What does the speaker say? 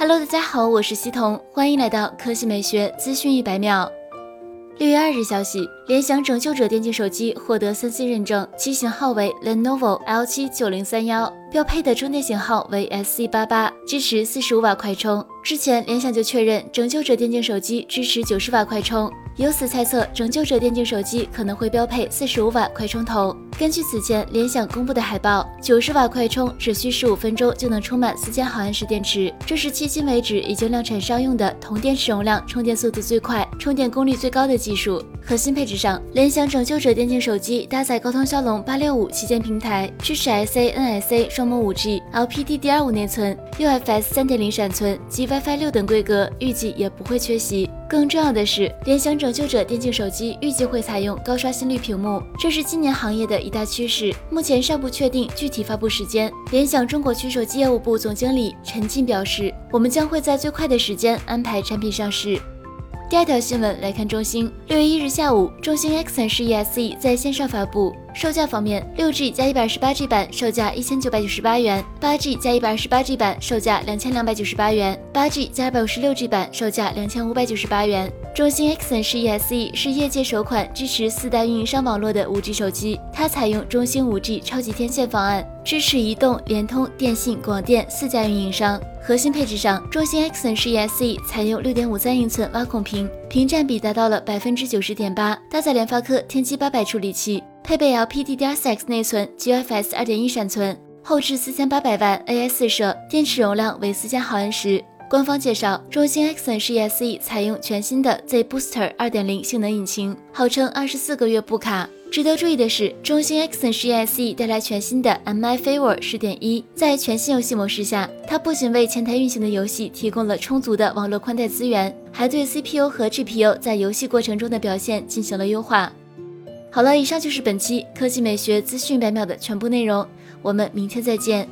Hello，大家好，我是西彤，欢迎来到科技美学资讯一百秒。六月二日消息，联想拯救者电竞手机获得三 C 认证，其型号为 Lenovo L7 九零三幺，标配的充电型号为 SC 八八，支持四十五瓦快充。之前联想就确认拯救者电竞手机支持九十瓦快充。由此猜测，拯救者电竞手机可能会标配四十五瓦快充头。根据此前联想公布的海报，九十瓦快充只需十五分钟就能充满四千毫安时电池，这是迄今为止已经量产商用的同电池容量、充电速度最快、充电功率最高的技术。核心配置上，联想拯救者电竞手机搭载高通骁龙八六五旗舰平台，支持 SA、NSA 双模五 G、LPDDR5 内存、UFS 三点零闪存及 WiFi 六等规格，预计也不会缺席。更重要的是，联想拯救者电竞手机预计会采用高刷新率屏幕，这是今年行业的大趋势。目前尚不确定具体发布时间。联想中国区手机业务部总经理陈进表示：“我们将会在最快的时间安排产品上市。”第二条新闻来看，中兴六月一日下午，中兴 Axon 十一 SE 在线上发布。售价方面，六 G 加一百二十八 G 版售价一千九百九十八元，八 G 加一百二十八 G 版售价两千两百九十八元，八 G 加二百五十六 G 版售价两千五百九十八元。中兴 Axon 十一 SE 是业界首款支持四代运营商网络的五 G 手机，它采用中兴五 G 超级天线方案，支持移动、联通、电信、广电四家运营商。核心配置上，中兴 Axon 十一 SE 采用六点五三英寸挖孔屏，屏占比达到了百分之九十点八，搭载联发科天玑八百处理器。配备 LPDDR4X 内存，GFS 二点一闪存，后置四千八百万 AI 四摄，电池容量为四千毫安时。官方介绍，中兴 Axon 十一 SE 采用全新的 Z Booster 二点零性能引擎，号称二十四个月不卡。值得注意的是，中兴 Axon 十一 SE 带来全新的 MI Favor 十点一，在全新游戏模式下，它不仅为前台运行的游戏提供了充足的网络宽带资源，还对 CPU 和 GPU 在游戏过程中的表现进行了优化。好了，以上就是本期科技美学资讯百秒的全部内容，我们明天再见。